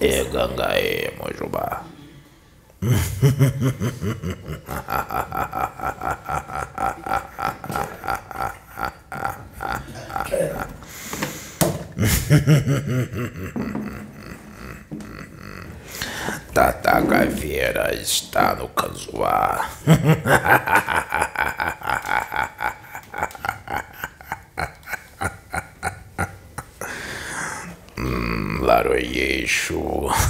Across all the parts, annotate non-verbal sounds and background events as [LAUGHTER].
E gangaê, Mojubá. [LAUGHS] [LAUGHS] Tata Gaveira está no Canzuá. [LAUGHS] hum, Laroyeixo. [LAUGHS]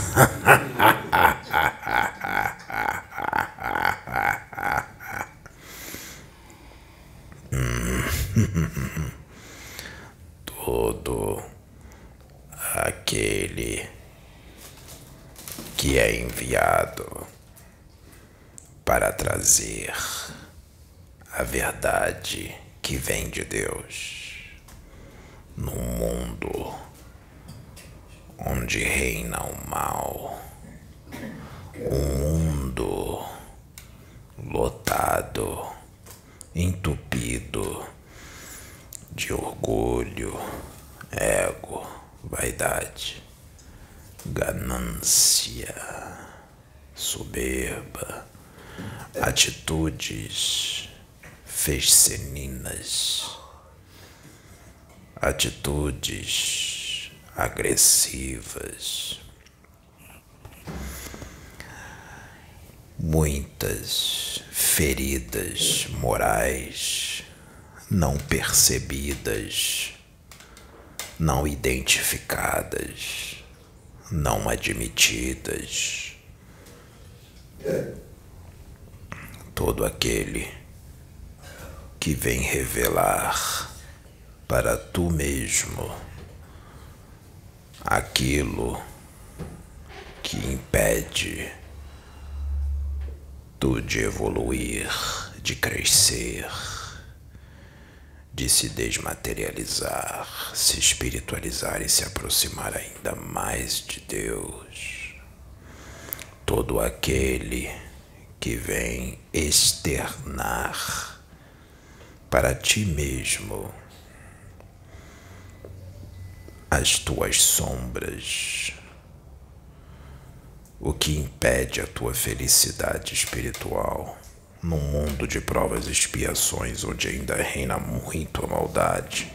Todo aquele que é enviado para trazer a verdade que vem de Deus num mundo onde reina o mal, um mundo lotado, entupido de orgulho, ego, vaidade, ganância, soberba, atitudes feceninas, atitudes agressivas, muitas feridas morais não percebidas, não identificadas, não admitidas. Todo aquele que vem revelar para tu mesmo aquilo que impede tu de evoluir, de crescer de se desmaterializar, se espiritualizar e se aproximar ainda mais de Deus. Todo aquele que vem externar para ti mesmo as tuas sombras, o que impede a tua felicidade espiritual num mundo de provas e expiações onde ainda reina muito a maldade.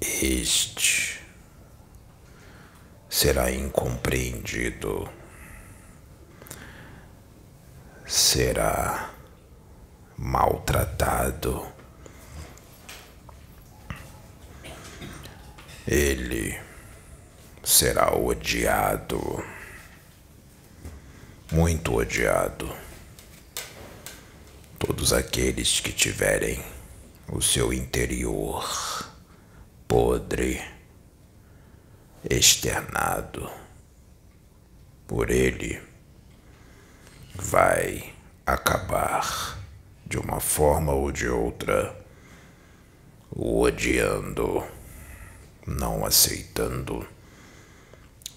Este será incompreendido, será maltratado. Ele será odiado muito odiado. Todos aqueles que tiverem o seu interior podre, externado por ele, vai acabar de uma forma ou de outra, o odiando, não aceitando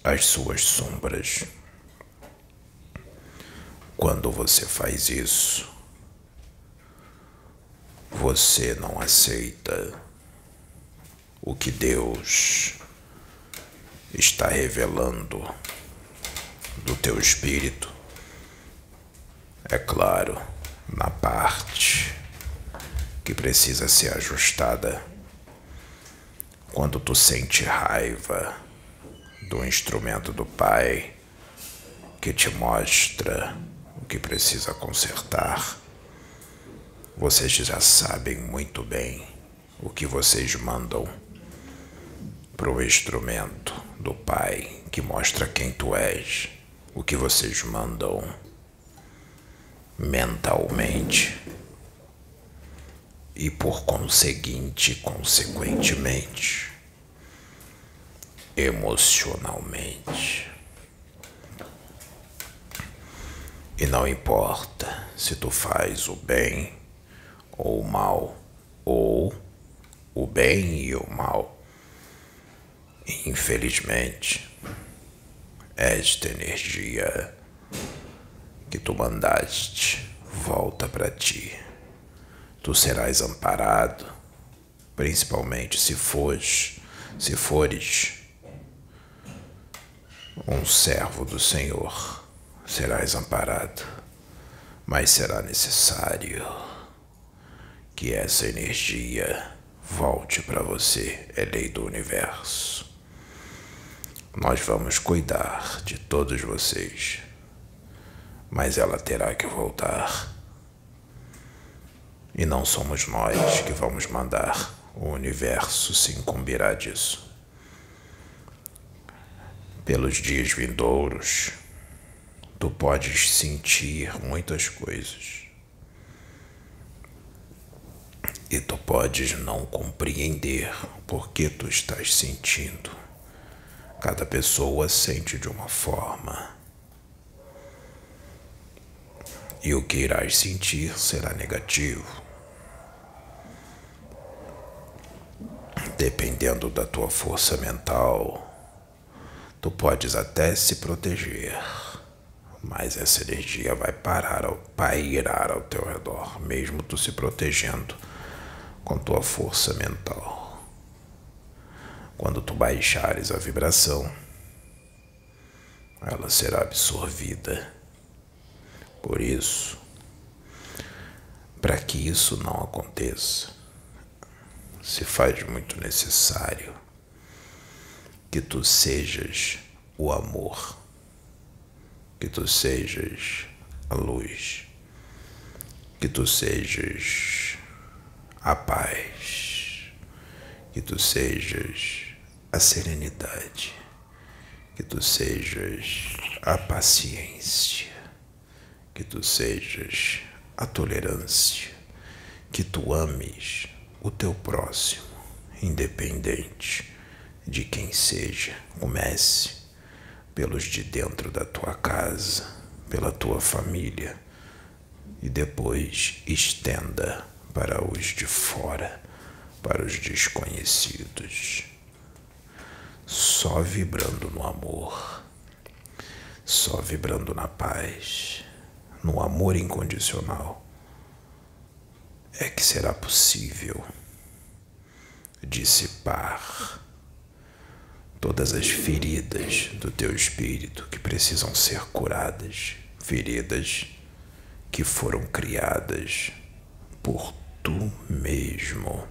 as suas sombras. Quando você faz isso, você não aceita o que Deus está revelando do teu espírito. É claro, na parte que precisa ser ajustada. Quando tu sente raiva do instrumento do Pai que te mostra o que precisa consertar. Vocês já sabem muito bem o que vocês mandam para o instrumento do Pai que mostra quem tu és, o que vocês mandam mentalmente e por conseguinte, consequentemente, emocionalmente. E não importa se tu faz o bem ou o mal, ou o bem e o mal. Infelizmente, esta energia que tu mandaste volta para ti. Tu serás amparado, principalmente se fores, se fores um servo do Senhor, serás amparado, mas será necessário que essa energia volte para você, é lei do universo. Nós vamos cuidar de todos vocês, mas ela terá que voltar. E não somos nós que vamos mandar, o universo se incumbirá disso. Pelos dias vindouros, tu podes sentir muitas coisas. E tu podes não compreender por que tu estás sentindo. Cada pessoa sente de uma forma. E o que irás sentir será negativo. Dependendo da tua força mental, tu podes até se proteger, mas essa energia vai parar, ao, pairar ao teu redor, mesmo tu se protegendo com tua força mental. Quando tu baixares a vibração, ela será absorvida. Por isso, para que isso não aconteça, se faz muito necessário que tu sejas o amor, que tu sejas a luz, que tu sejas a paz, que tu sejas a serenidade, que tu sejas a paciência, que tu sejas a tolerância, que tu ames o teu próximo, independente de quem seja. Comece pelos de dentro da tua casa, pela tua família, e depois estenda para os de fora, para os desconhecidos. Só vibrando no amor, só vibrando na paz, no amor incondicional é que será possível dissipar todas as feridas do teu espírito que precisam ser curadas, feridas que foram criadas por tu mesmo.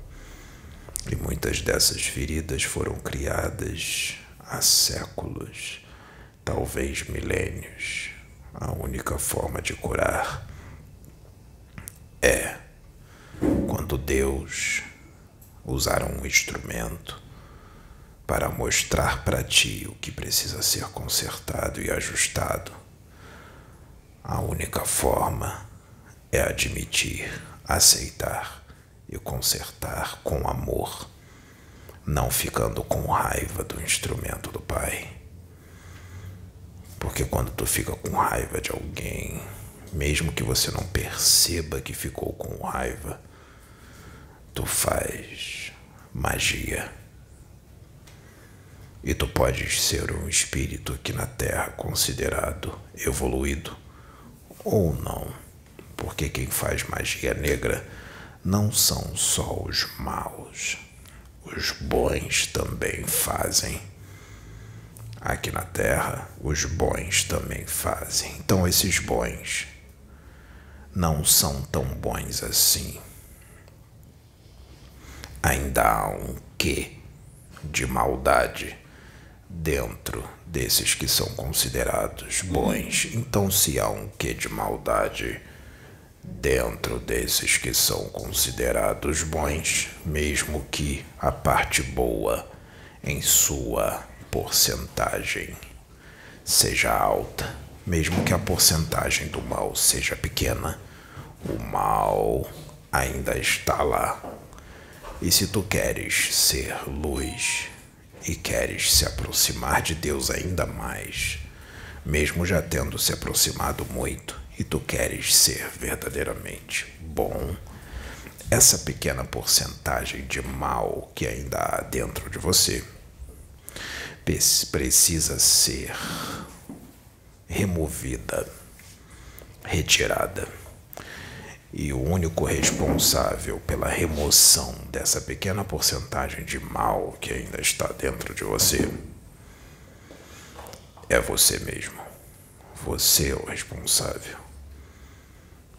E muitas dessas feridas foram criadas há séculos, talvez milênios. A única forma de curar é quando Deus usar um instrumento para mostrar para ti o que precisa ser consertado e ajustado. A única forma é admitir, aceitar e consertar com amor, não ficando com raiva do instrumento do Pai. Porque quando tu fica com raiva de alguém, mesmo que você não perceba que ficou com raiva, tu faz magia. E tu podes ser um espírito aqui na Terra considerado evoluído ou não, porque quem faz magia negra não são só os maus, os bons também fazem. Aqui na Terra, os bons também fazem. Então, esses bons não são tão bons assim. Ainda há um quê de maldade dentro desses que são considerados bons. Então, se há um quê de maldade dentro desses que são considerados bons, mesmo que a parte boa em sua porcentagem seja alta, mesmo que a porcentagem do mal seja pequena, o mal ainda está lá. E se tu queres ser luz e queres se aproximar de Deus ainda mais, mesmo já tendo se aproximado muito, e tu queres ser verdadeiramente bom, essa pequena porcentagem de mal que ainda há dentro de você precisa ser removida, retirada. E o único responsável pela remoção dessa pequena porcentagem de mal que ainda está dentro de você é você mesmo. Você é o responsável.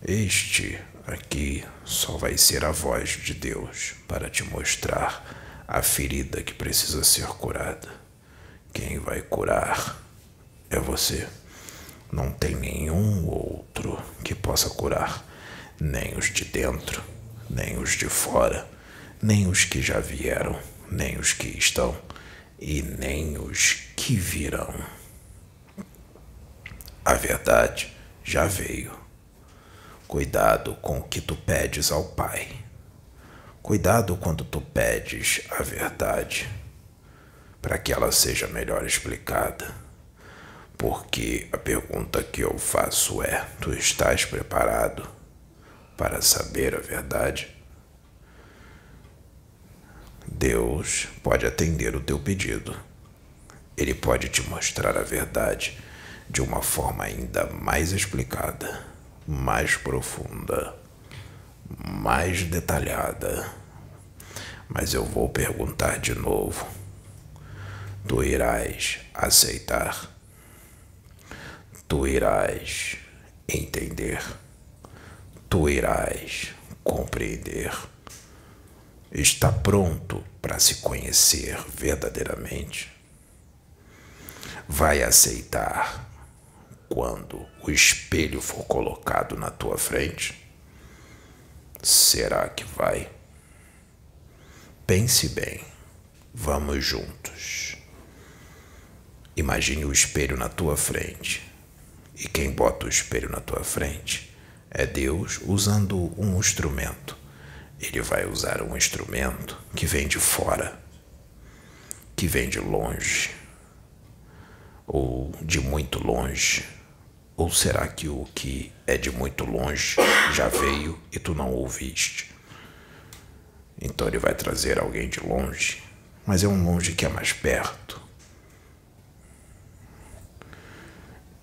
Este aqui só vai ser a voz de Deus para te mostrar a ferida que precisa ser curada. Quem vai curar é você. Não tem nenhum outro que possa curar, nem os de dentro, nem os de fora, nem os que já vieram, nem os que estão e nem os que virão. A verdade já veio. Cuidado com o que tu pedes ao Pai. Cuidado quando tu pedes a verdade, para que ela seja melhor explicada. Porque a pergunta que eu faço é: tu estás preparado para saber a verdade? Deus pode atender o teu pedido. Ele pode te mostrar a verdade de uma forma ainda mais explicada, mais profunda, mais detalhada. Mas eu vou perguntar de novo. Tu irás aceitar? Tu irás entender? Tu irás compreender? Está pronto para se conhecer verdadeiramente? Vai aceitar quando o espelho for colocado na tua frente? Será que vai? Pense bem. Vamos juntos. Imagine o espelho na tua frente. E quem bota o espelho na tua frente é Deus usando um instrumento. Ele vai usar um instrumento que vem de fora, que vem de longe, ou de muito longe ou será que o que é de muito longe já veio e tu não ouviste? Então ele vai trazer alguém de longe, mas é um longe que é mais perto.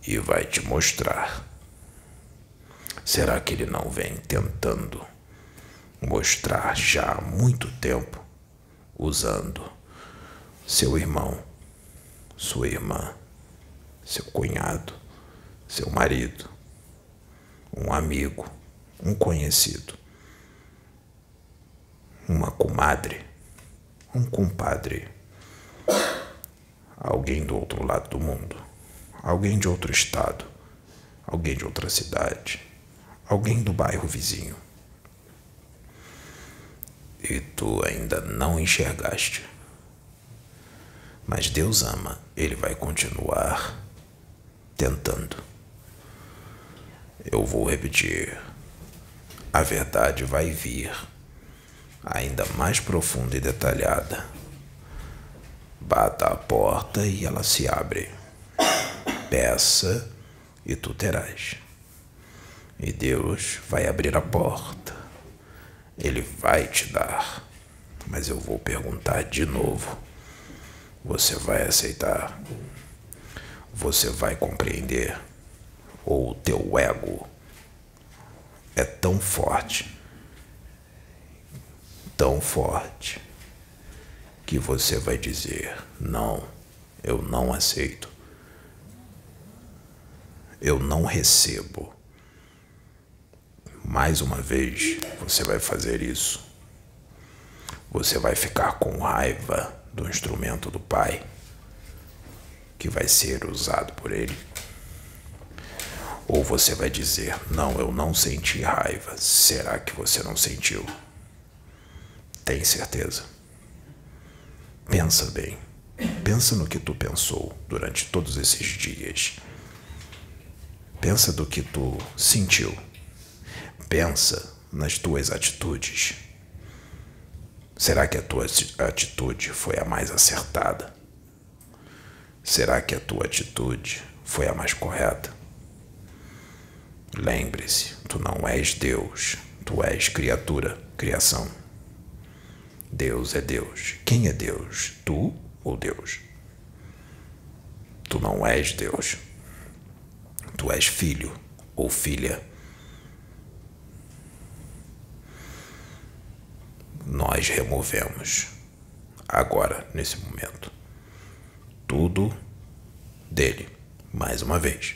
E vai te mostrar. Será que ele não vem tentando mostrar já há muito tempo, usando seu irmão, sua irmã, seu cunhado, seu marido, um amigo, um conhecido, uma comadre, um compadre, alguém do outro lado do mundo, alguém de outro estado, alguém de outra cidade, alguém do bairro vizinho. E tu ainda não enxergaste. Mas Deus ama, Ele vai continuar tentando. Eu vou repetir. A verdade vai vir, ainda mais profunda e detalhada. Bata a porta e ela se abre. Peça e tu terás. E Deus vai abrir a porta. Ele vai te dar. Mas eu vou perguntar de novo. Você vai aceitar? Você vai compreender? ou o teu ego é tão forte, tão forte, que você vai dizer: não, eu não aceito, eu não recebo. Mais uma vez, você vai fazer isso. Você vai ficar com raiva do instrumento do Pai que vai ser usado por Ele. Ou você vai dizer: Não, eu não senti raiva. Será que você não sentiu? Tem certeza? Pensa bem. Pensa no que tu pensou durante todos esses dias. Pensa do que tu sentiu. Pensa nas tuas atitudes. Será que a tua atitude foi a mais acertada? Será que a tua atitude foi a mais correta? Lembre-se, tu não és Deus, Tu és criatura, criação. Deus é Deus. Quem é Deus? Tu ou Deus? Tu não és Deus. Tu és filho ou filha. Nós removemos, agora, nesse momento, tudo dele, mais uma vez.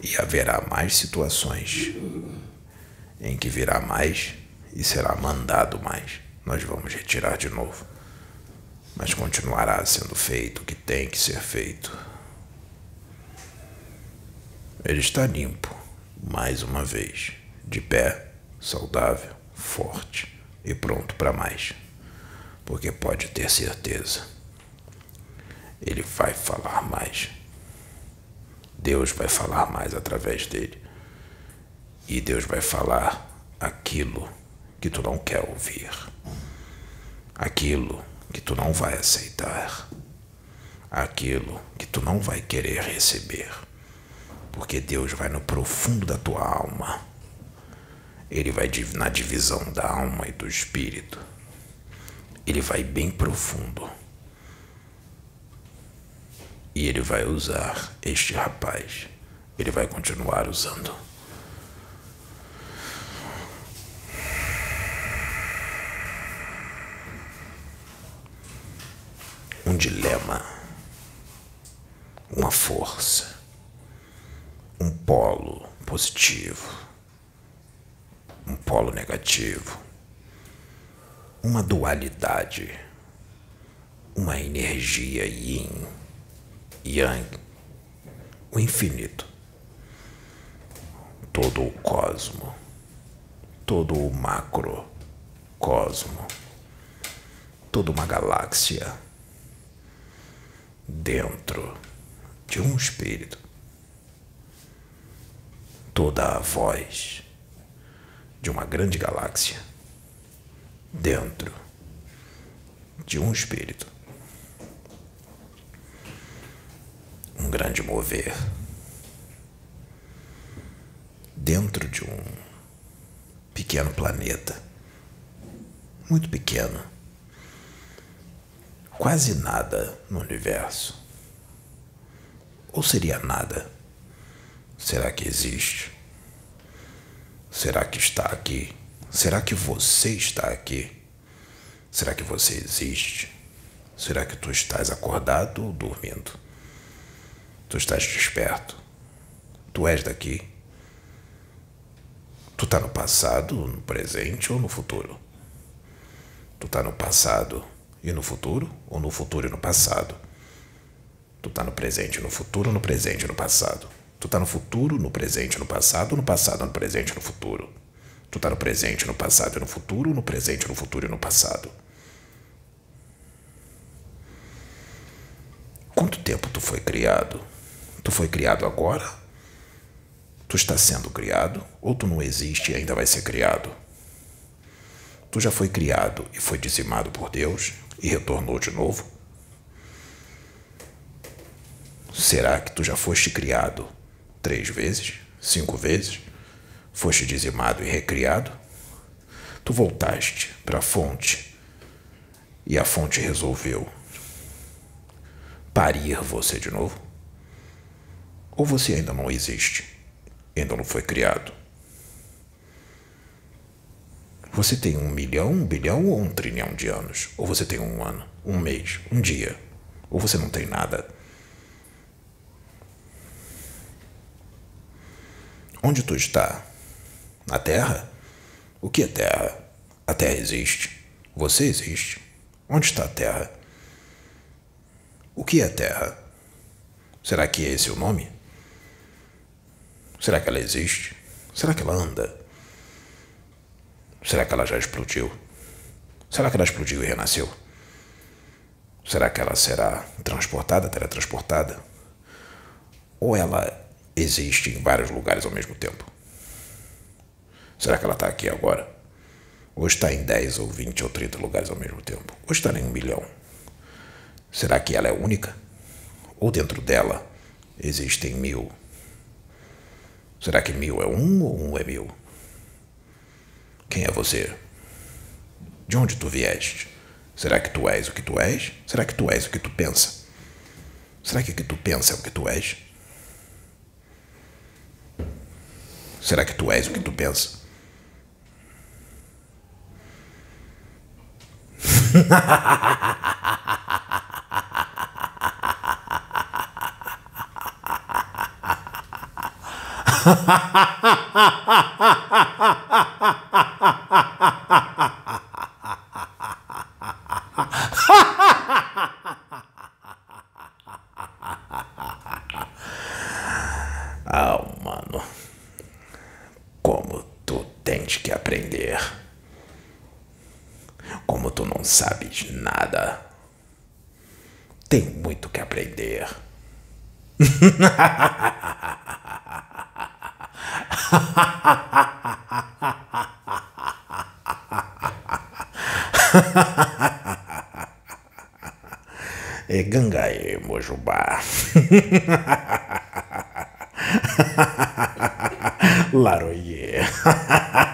E haverá mais situações em que virá mais e será mandado mais. Nós vamos retirar de novo. Mas continuará sendo feito o que tem que ser feito. Ele está limpo, mais uma vez, de pé, saudável, forte e pronto para mais. Porque pode ter certeza, ele vai falar mais. Deus vai falar mais através dele. E Deus vai falar aquilo que tu não quer ouvir, aquilo que tu não vai aceitar, aquilo que tu não vai querer receber, porque Deus vai no profundo da tua alma, Ele vai na divisão da alma e do espírito, Ele vai bem profundo. E ele vai usar este rapaz. Ele vai continuar usando. um dilema, uma força, um polo positivo, um polo negativo, uma dualidade, uma energia yin, yang, o infinito, todo o cosmo, todo o macro cosmo, toda uma galáxia dentro de um espírito. Toda a voz de uma grande galáxia dentro de um espírito. Um grande mover dentro de um pequeno planeta, muito pequeno quase nada no universo. Ou seria nada? Será que existe? Será que está aqui? Será que você está aqui? Será que você existe? Será que tu estás acordado ou dormindo? Tu estás desperto? Tu és daqui? Tu está no passado, no presente ou no futuro? Tu está no passado e no futuro, ou no futuro e no passado. Tu tá no presente, no futuro, no presente, no passado. Tu tá no futuro, no presente, no passado, no passado, no presente, no futuro. Tu tá no presente, no passado e no futuro, no presente, no futuro e no passado. Quanto tempo tu foi criado? Tu foi criado agora? Tu está sendo criado ou tu não existe e ainda vai ser criado? Tu já foi criado e foi dizimado por Deus e retornou de novo? Será que tu já foste criado três vezes? Cinco vezes? Foste dizimado e recriado? Tu voltaste para a fonte e a fonte resolveu parir você de novo? Ou você ainda não existe? Ainda não foi criado? Você tem um milhão, um bilhão ou um trilhão de anos? Ou você tem um ano, um mês, um dia? Ou você não tem nada? Onde tu está? Na Terra? O que é Terra? A Terra existe. Você existe. Onde está a Terra? O que é Terra? Será que esse é o nome? Será que ela existe? Será que ela anda? Será que ela já explodiu? Será que ela explodiu e renasceu? Será que ela será transportada, teletransportada? Ou ela existe em vários lugares ao mesmo tempo. Será que ela está aqui agora? Ou está em 10 ou 20 ou 30 lugares ao mesmo tempo? Ou está em um milhão? Será que ela é única? Ou dentro dela existem mil? Será que mil é um ou um é mil? Quem é você? De onde tu vieste? Será que tu és o que tu és? Será que tu és o que tu pensa? Será que o que tu pensa é o que tu és? Será que tu és o que tu pensa? [LAUGHS] Como tu não sabes nada, tem muito que aprender. [LAUGHS] e Gangaê, Mojubá. [LAUGHS] Laroyer. [LAUGHS]